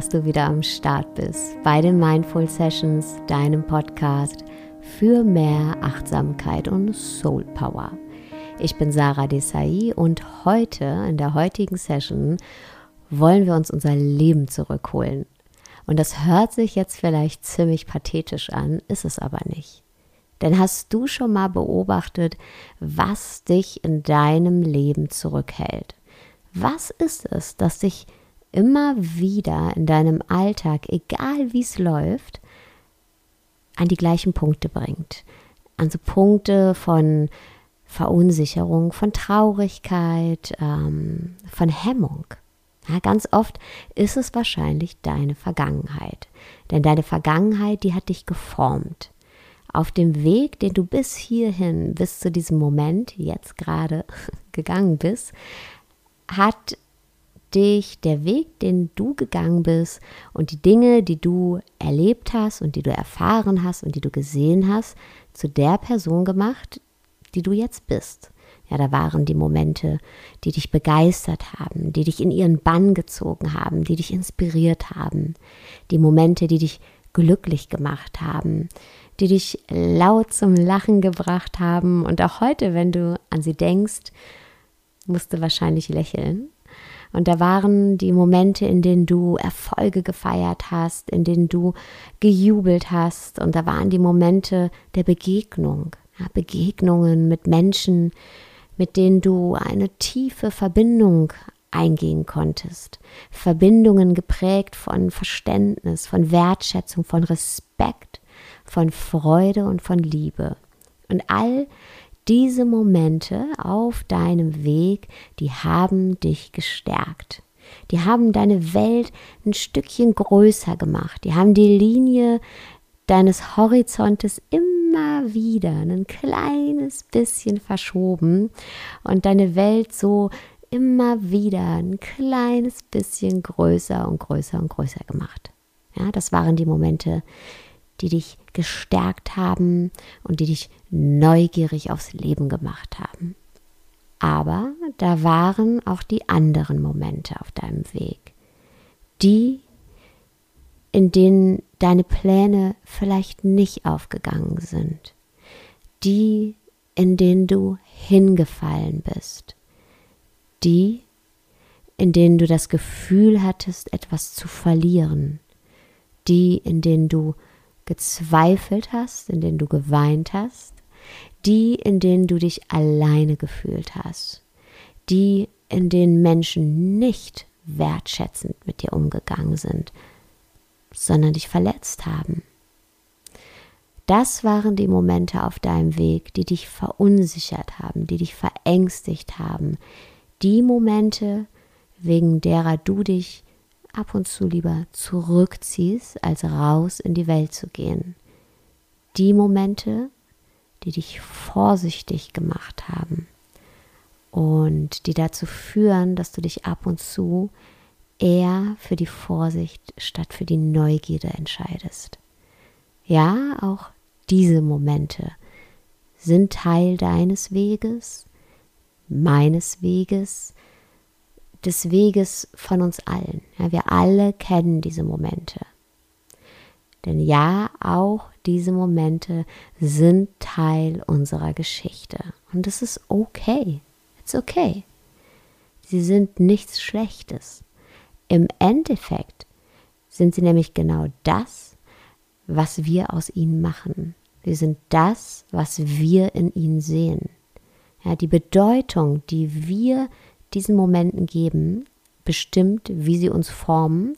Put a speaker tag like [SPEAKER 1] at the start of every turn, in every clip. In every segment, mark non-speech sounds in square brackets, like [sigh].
[SPEAKER 1] dass du wieder am Start bist bei den Mindful Sessions, deinem Podcast für mehr Achtsamkeit und Soul Power. Ich bin Sarah Desai und heute, in der heutigen Session, wollen wir uns unser Leben zurückholen. Und das hört sich jetzt vielleicht ziemlich pathetisch an, ist es aber nicht. Denn hast du schon mal beobachtet, was dich in deinem Leben zurückhält? Was ist es, das dich immer wieder in deinem Alltag, egal wie es läuft, an die gleichen Punkte bringt? An so Punkte von Verunsicherung, von Traurigkeit, ähm, von Hemmung. Ja, ganz oft ist es wahrscheinlich deine Vergangenheit. Denn deine Vergangenheit, die hat dich geformt. Auf dem Weg, den du bis hierhin, bis zu diesem Moment jetzt gerade [laughs] gegangen bist, hat dich der Weg, den du gegangen bist und die Dinge, die du erlebt hast und die du erfahren hast und die du gesehen hast, zu der Person gemacht, die du jetzt bist. Ja, da waren die Momente, die dich begeistert haben, die dich in ihren Bann gezogen haben, die dich inspiriert haben, die Momente, die dich glücklich gemacht haben, die dich laut zum Lachen gebracht haben. Und auch heute, wenn du an sie denkst, musst du wahrscheinlich lächeln. Und da waren die Momente, in denen du Erfolge gefeiert hast, in denen du gejubelt hast. Und da waren die Momente der Begegnung, ja, Begegnungen mit Menschen, mit denen du eine tiefe Verbindung eingehen konntest. Verbindungen geprägt von Verständnis, von Wertschätzung, von Respekt, von Freude und von Liebe. Und all diese Momente auf deinem Weg, die haben dich gestärkt. Die haben deine Welt ein Stückchen größer gemacht. Die haben die Linie deines Horizontes immer wieder ein kleines bisschen verschoben und deine Welt so immer wieder ein kleines bisschen größer und größer und größer gemacht. Ja, das waren die Momente, die dich gestärkt haben und die dich neugierig aufs Leben gemacht haben. Aber da waren auch die anderen Momente auf deinem Weg, die, in denen deine Pläne vielleicht nicht aufgegangen sind, die, in denen du hingefallen bist, die, in denen du das Gefühl hattest, etwas zu verlieren, die, in denen du gezweifelt hast, in denen du geweint hast, die, in denen du dich alleine gefühlt hast, die, in denen Menschen nicht wertschätzend mit dir umgegangen sind, sondern dich verletzt haben. Das waren die Momente auf deinem Weg, die dich verunsichert haben, die dich verängstigt haben, die Momente, wegen derer du dich ab und zu lieber zurückziehst, als raus in die Welt zu gehen. Die Momente, die dich vorsichtig gemacht haben und die dazu führen, dass du dich ab und zu eher für die Vorsicht statt für die Neugierde entscheidest. Ja, auch diese Momente sind Teil deines Weges, meines Weges, des Weges von uns allen. Ja, wir alle kennen diese Momente. Denn ja, auch diese Momente sind Teil unserer Geschichte. Und es ist okay. It's okay. Sie sind nichts Schlechtes. Im Endeffekt sind sie nämlich genau das, was wir aus ihnen machen. Sie sind das, was wir in ihnen sehen. Ja, die Bedeutung, die wir diesen Momenten geben, bestimmt, wie sie uns formen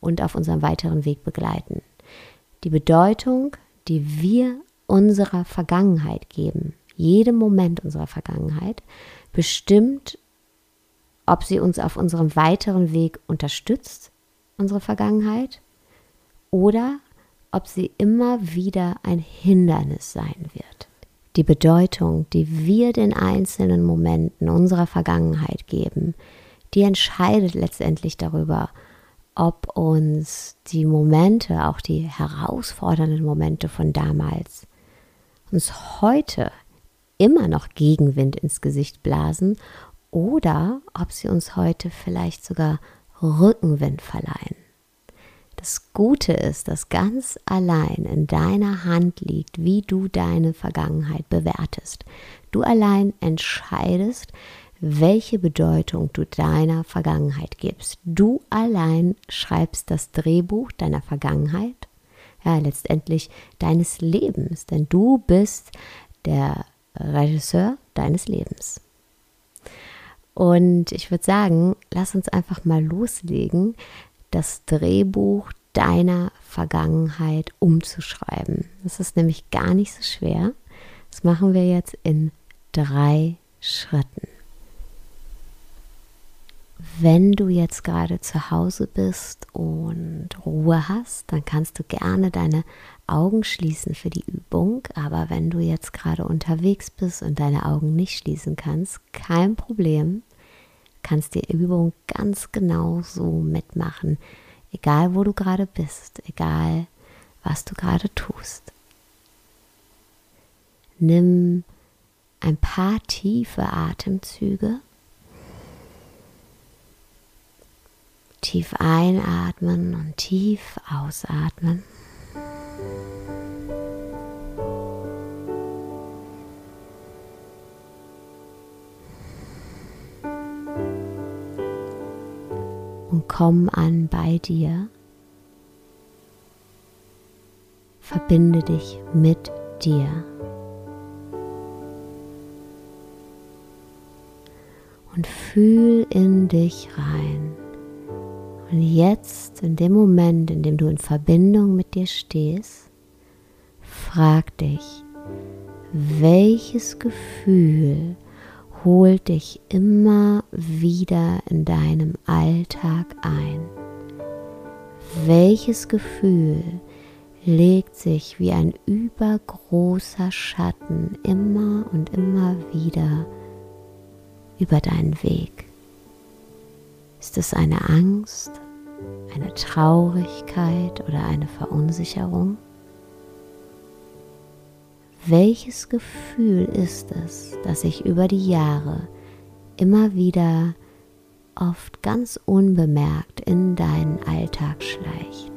[SPEAKER 1] und auf unserem weiteren Weg begleiten. Die Bedeutung, die wir unserer Vergangenheit geben, jedem Moment unserer Vergangenheit, bestimmt, ob sie uns auf unserem weiteren Weg unterstützt, unsere Vergangenheit, oder ob sie immer wieder ein Hindernis sein wird. Die Bedeutung, die wir den einzelnen Momenten unserer Vergangenheit geben, die entscheidet letztendlich darüber, ob uns die Momente, auch die herausfordernden Momente von damals, uns heute immer noch Gegenwind ins Gesicht blasen oder ob sie uns heute vielleicht sogar Rückenwind verleihen. Das Gute ist, dass ganz allein in deiner Hand liegt, wie du deine Vergangenheit bewertest. Du allein entscheidest, welche Bedeutung du deiner Vergangenheit gibst. Du allein schreibst das Drehbuch deiner Vergangenheit, ja, letztendlich deines Lebens, denn du bist der Regisseur deines Lebens. Und ich würde sagen, lass uns einfach mal loslegen, das Drehbuch deiner Vergangenheit umzuschreiben. Das ist nämlich gar nicht so schwer. Das machen wir jetzt in drei Schritten. Wenn du jetzt gerade zu Hause bist und Ruhe hast, dann kannst du gerne deine Augen schließen für die Übung. Aber wenn du jetzt gerade unterwegs bist und deine Augen nicht schließen kannst, kein Problem kannst die Übung ganz genau so mitmachen, egal wo du gerade bist, egal was du gerade tust. Nimm ein paar tiefe Atemzüge. Tief einatmen und tief ausatmen. und komm an bei dir. Verbinde dich mit dir. Und fühl in dich rein. Und jetzt, in dem Moment, in dem du in Verbindung mit dir stehst, frag dich, welches Gefühl holt dich immer wieder in deinem Alltag ein. Welches Gefühl legt sich wie ein übergroßer Schatten immer und immer wieder über deinen Weg? Ist es eine Angst, eine Traurigkeit oder eine Verunsicherung? welches Gefühl ist es, das sich über die Jahre immer wieder oft ganz unbemerkt in deinen Alltag schleicht.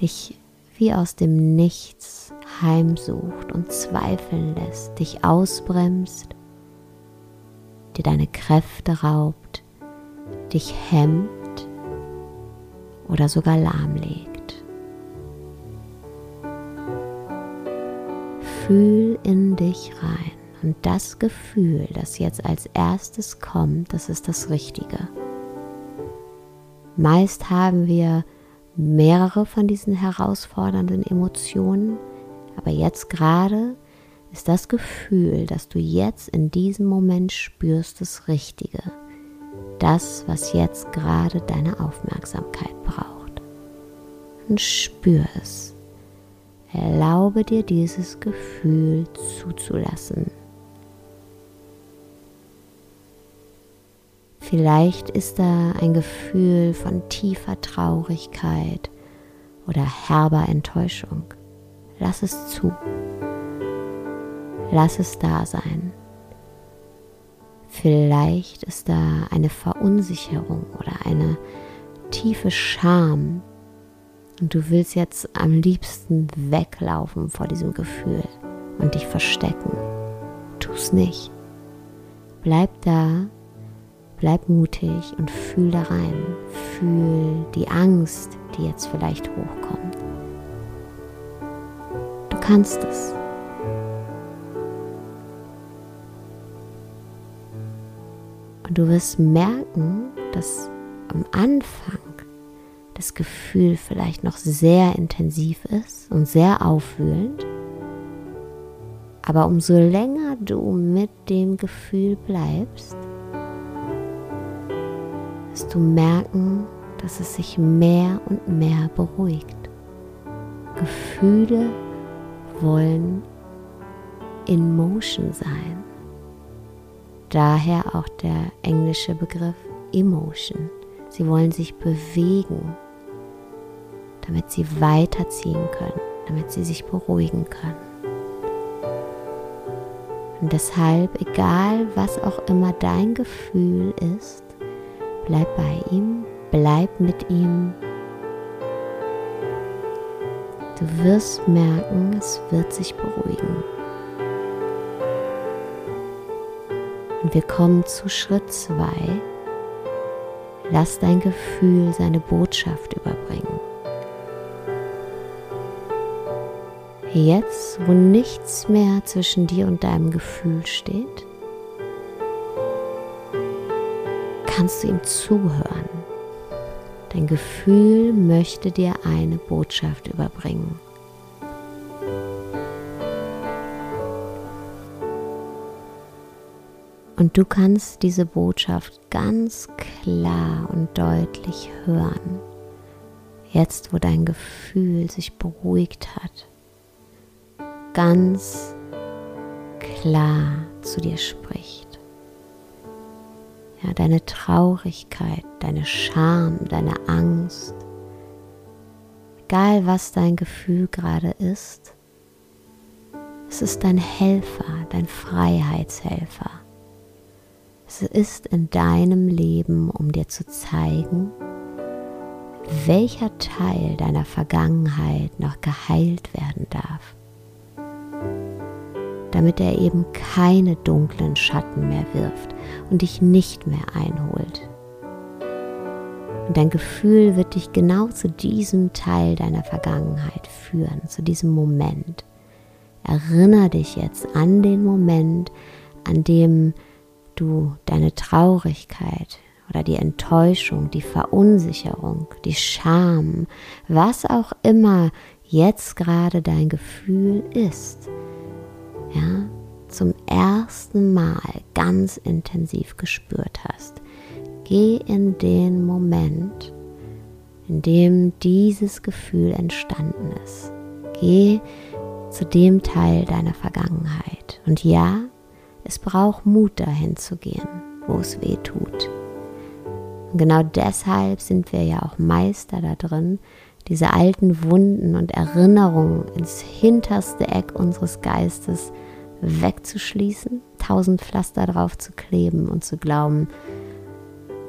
[SPEAKER 1] Dich wie aus dem Nichts heimsucht und zweifeln lässt, dich ausbremst, dir deine Kräfte raubt, dich hemmt oder sogar lahmlegt. Fühl in dich rein. Und das Gefühl, das jetzt als erstes kommt, das ist das Richtige. Meist haben wir mehrere von diesen herausfordernden Emotionen, aber jetzt gerade ist das Gefühl, das du jetzt in diesem Moment spürst, das Richtige. Das, was jetzt gerade deine Aufmerksamkeit braucht. Und spür es. Erlaube dir dieses Gefühl zuzulassen. Vielleicht ist da ein Gefühl von tiefer Traurigkeit oder herber Enttäuschung. Lass es zu. Lass es da sein. Vielleicht ist da eine Verunsicherung oder eine tiefe Scham, und du willst jetzt am liebsten weglaufen vor diesem Gefühl und dich verstecken. Tu es nicht. Bleib da, bleib mutig und fühl da rein. Fühl die Angst, die jetzt vielleicht hochkommt. Du kannst es. Und du wirst merken, dass am Anfang das Gefühl vielleicht noch sehr intensiv ist und sehr aufwühlend. Aber umso länger du mit dem Gefühl bleibst, wirst du merken, dass es sich mehr und mehr beruhigt. Gefühle wollen in Motion sein. Daher auch der englische Begriff Emotion. Sie wollen sich bewegen, damit sie weiterziehen können, damit sie sich beruhigen können. Und deshalb, egal was auch immer dein Gefühl ist, bleib bei ihm, bleib mit ihm. Du wirst merken, es wird sich beruhigen. Und wir kommen zu Schritt 2. Lass dein Gefühl seine Botschaft überbringen. Jetzt, wo nichts mehr zwischen dir und deinem Gefühl steht, kannst du ihm zuhören. Dein Gefühl möchte dir eine Botschaft überbringen. Und du kannst diese Botschaft ganz klar und deutlich hören, jetzt wo dein Gefühl sich beruhigt hat ganz klar zu dir spricht. Ja, deine Traurigkeit, deine Scham, deine Angst, egal was dein Gefühl gerade ist, es ist dein Helfer, dein Freiheitshelfer. Es ist in deinem Leben, um dir zu zeigen, welcher Teil deiner Vergangenheit noch geheilt werden darf damit er eben keine dunklen Schatten mehr wirft und dich nicht mehr einholt. Und dein Gefühl wird dich genau zu diesem Teil deiner Vergangenheit führen, zu diesem Moment. Erinnere dich jetzt an den Moment, an dem du deine Traurigkeit oder die Enttäuschung, die Verunsicherung, die Scham, was auch immer jetzt gerade dein Gefühl ist, ja, zum ersten Mal ganz intensiv gespürt hast. Geh in den Moment, in dem dieses Gefühl entstanden ist. Geh zu dem Teil deiner Vergangenheit. Und ja, es braucht Mut dahin zu gehen, wo es weh tut. Und genau deshalb sind wir ja auch Meister da drin, diese alten Wunden und Erinnerungen ins hinterste Eck unseres Geistes wegzuschließen, tausend Pflaster drauf zu kleben und zu glauben,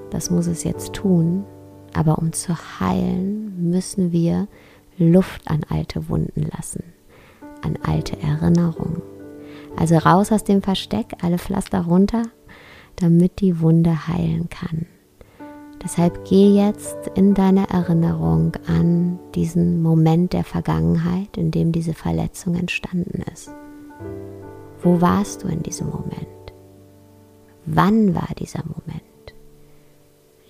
[SPEAKER 1] das muss es jetzt tun. Aber um zu heilen, müssen wir Luft an alte Wunden lassen, an alte Erinnerungen. Also raus aus dem Versteck, alle Pflaster runter, damit die Wunde heilen kann. Deshalb geh jetzt in deine Erinnerung an diesen Moment der Vergangenheit, in dem diese Verletzung entstanden ist. Wo warst du in diesem Moment? Wann war dieser Moment?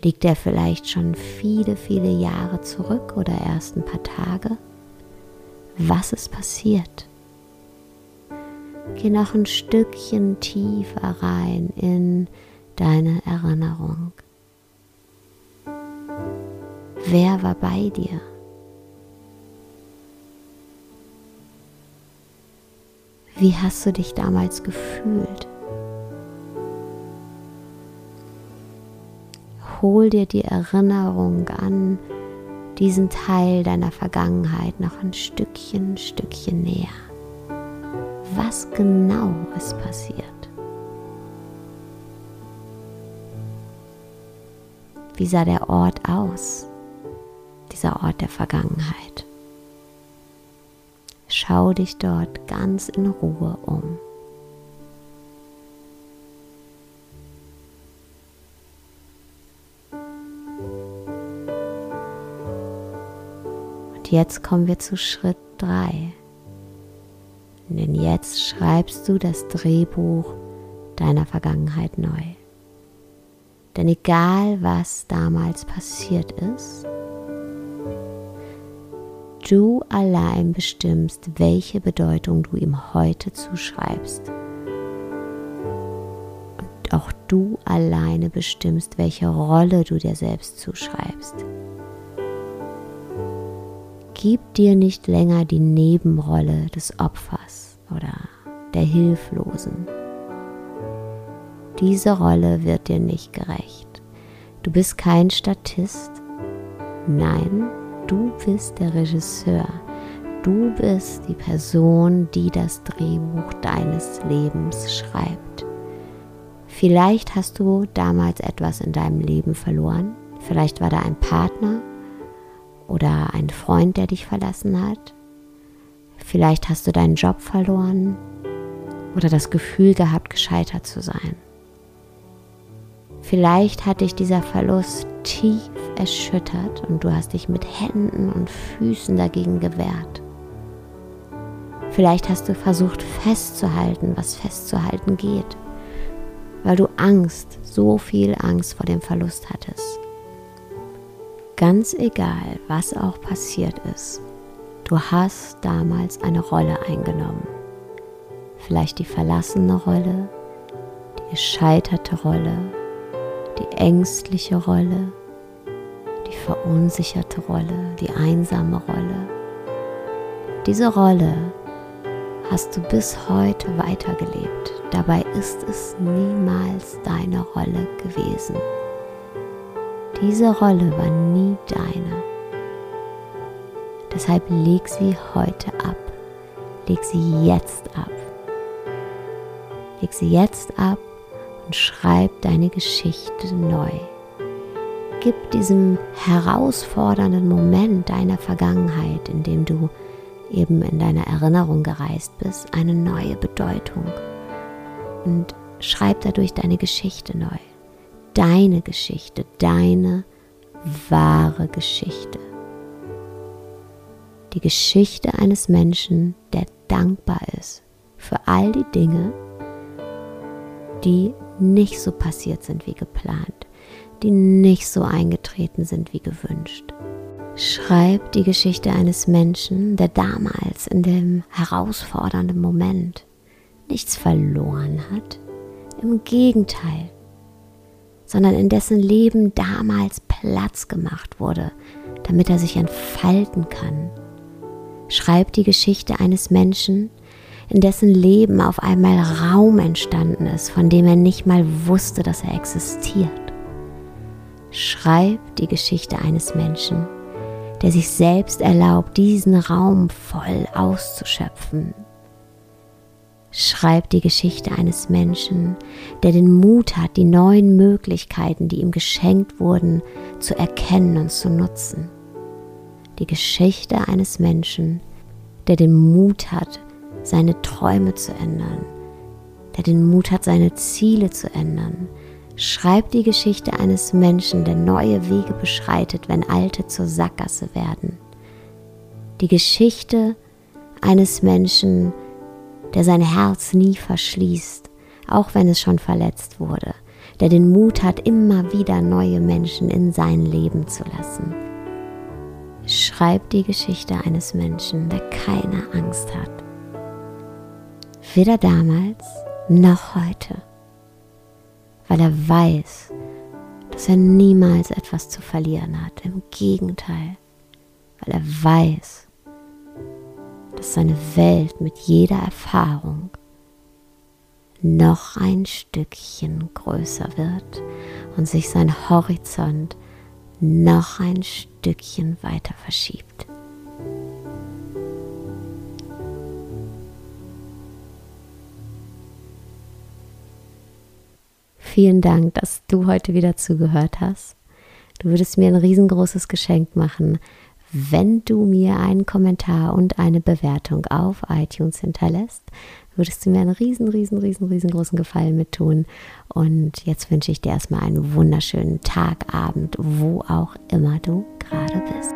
[SPEAKER 1] Liegt er vielleicht schon viele, viele Jahre zurück oder erst ein paar Tage? Was ist passiert? Geh noch ein Stückchen tiefer rein in deine Erinnerung. Wer war bei dir? Wie hast du dich damals gefühlt? Hol dir die Erinnerung an diesen Teil deiner Vergangenheit noch ein Stückchen, Stückchen näher. Was genau ist passiert? Wie sah der Ort aus? Dieser Ort der Vergangenheit. Schau dich dort ganz in Ruhe um. Und jetzt kommen wir zu Schritt 3. Denn jetzt schreibst du das Drehbuch deiner Vergangenheit neu. Denn egal was damals passiert ist, Du allein bestimmst, welche Bedeutung du ihm heute zuschreibst. Und auch du alleine bestimmst, welche Rolle du dir selbst zuschreibst. Gib dir nicht länger die Nebenrolle des Opfers oder der Hilflosen. Diese Rolle wird dir nicht gerecht. Du bist kein Statist. Nein, du bist der Regisseur. Du bist die Person, die das Drehbuch deines Lebens schreibt. Vielleicht hast du damals etwas in deinem Leben verloren. Vielleicht war da ein Partner oder ein Freund, der dich verlassen hat. Vielleicht hast du deinen Job verloren oder das Gefühl gehabt, gescheitert zu sein. Vielleicht hat dich dieser Verlust tief erschüttert und du hast dich mit Händen und Füßen dagegen gewehrt. Vielleicht hast du versucht festzuhalten, was festzuhalten geht, weil du Angst, so viel Angst vor dem Verlust hattest. Ganz egal, was auch passiert ist, du hast damals eine Rolle eingenommen. Vielleicht die verlassene Rolle, die gescheiterte Rolle, die ängstliche Rolle, die verunsicherte Rolle, die einsame Rolle. Diese Rolle hast du bis heute weitergelebt. Dabei ist es niemals deine Rolle gewesen. Diese Rolle war nie deine. Deshalb leg sie heute ab. Leg sie jetzt ab. Leg sie jetzt ab und schreib deine Geschichte neu. Gib diesem herausfordernden Moment deiner Vergangenheit, in dem du eben in deiner Erinnerung gereist bist, eine neue Bedeutung. Und schreib dadurch deine Geschichte neu. Deine Geschichte, deine wahre Geschichte. Die Geschichte eines Menschen, der dankbar ist für all die Dinge, die nicht so passiert sind wie geplant, die nicht so eingetreten sind wie gewünscht. Schreib die Geschichte eines Menschen, der damals in dem herausfordernden Moment nichts verloren hat, im Gegenteil, sondern in dessen Leben damals Platz gemacht wurde, damit er sich entfalten kann. Schreib die Geschichte eines Menschen, in dessen Leben auf einmal Raum entstanden ist, von dem er nicht mal wusste, dass er existiert. Schreib die Geschichte eines Menschen, der sich selbst erlaubt, diesen Raum voll auszuschöpfen. Schreib die Geschichte eines Menschen, der den Mut hat, die neuen Möglichkeiten, die ihm geschenkt wurden, zu erkennen und zu nutzen. Die Geschichte eines Menschen, der den Mut hat, seine Träume zu ändern, der den Mut hat, seine Ziele zu ändern. Schreib die Geschichte eines Menschen, der neue Wege beschreitet, wenn alte zur Sackgasse werden. Die Geschichte eines Menschen, der sein Herz nie verschließt, auch wenn es schon verletzt wurde, der den Mut hat, immer wieder neue Menschen in sein Leben zu lassen. Schreib die Geschichte eines Menschen, der keine Angst hat, Weder damals noch heute. Weil er weiß, dass er niemals etwas zu verlieren hat. Im Gegenteil, weil er weiß, dass seine Welt mit jeder Erfahrung noch ein Stückchen größer wird und sich sein Horizont noch ein Stückchen weiter verschiebt. Vielen Dank, dass du heute wieder zugehört hast. Du würdest mir ein riesengroßes Geschenk machen, wenn du mir einen Kommentar und eine Bewertung auf iTunes hinterlässt. Würdest du mir einen riesen, riesen, riesen, riesengroßen Gefallen mit tun. Und jetzt wünsche ich dir erstmal einen wunderschönen Tag, Abend, wo auch immer du gerade bist.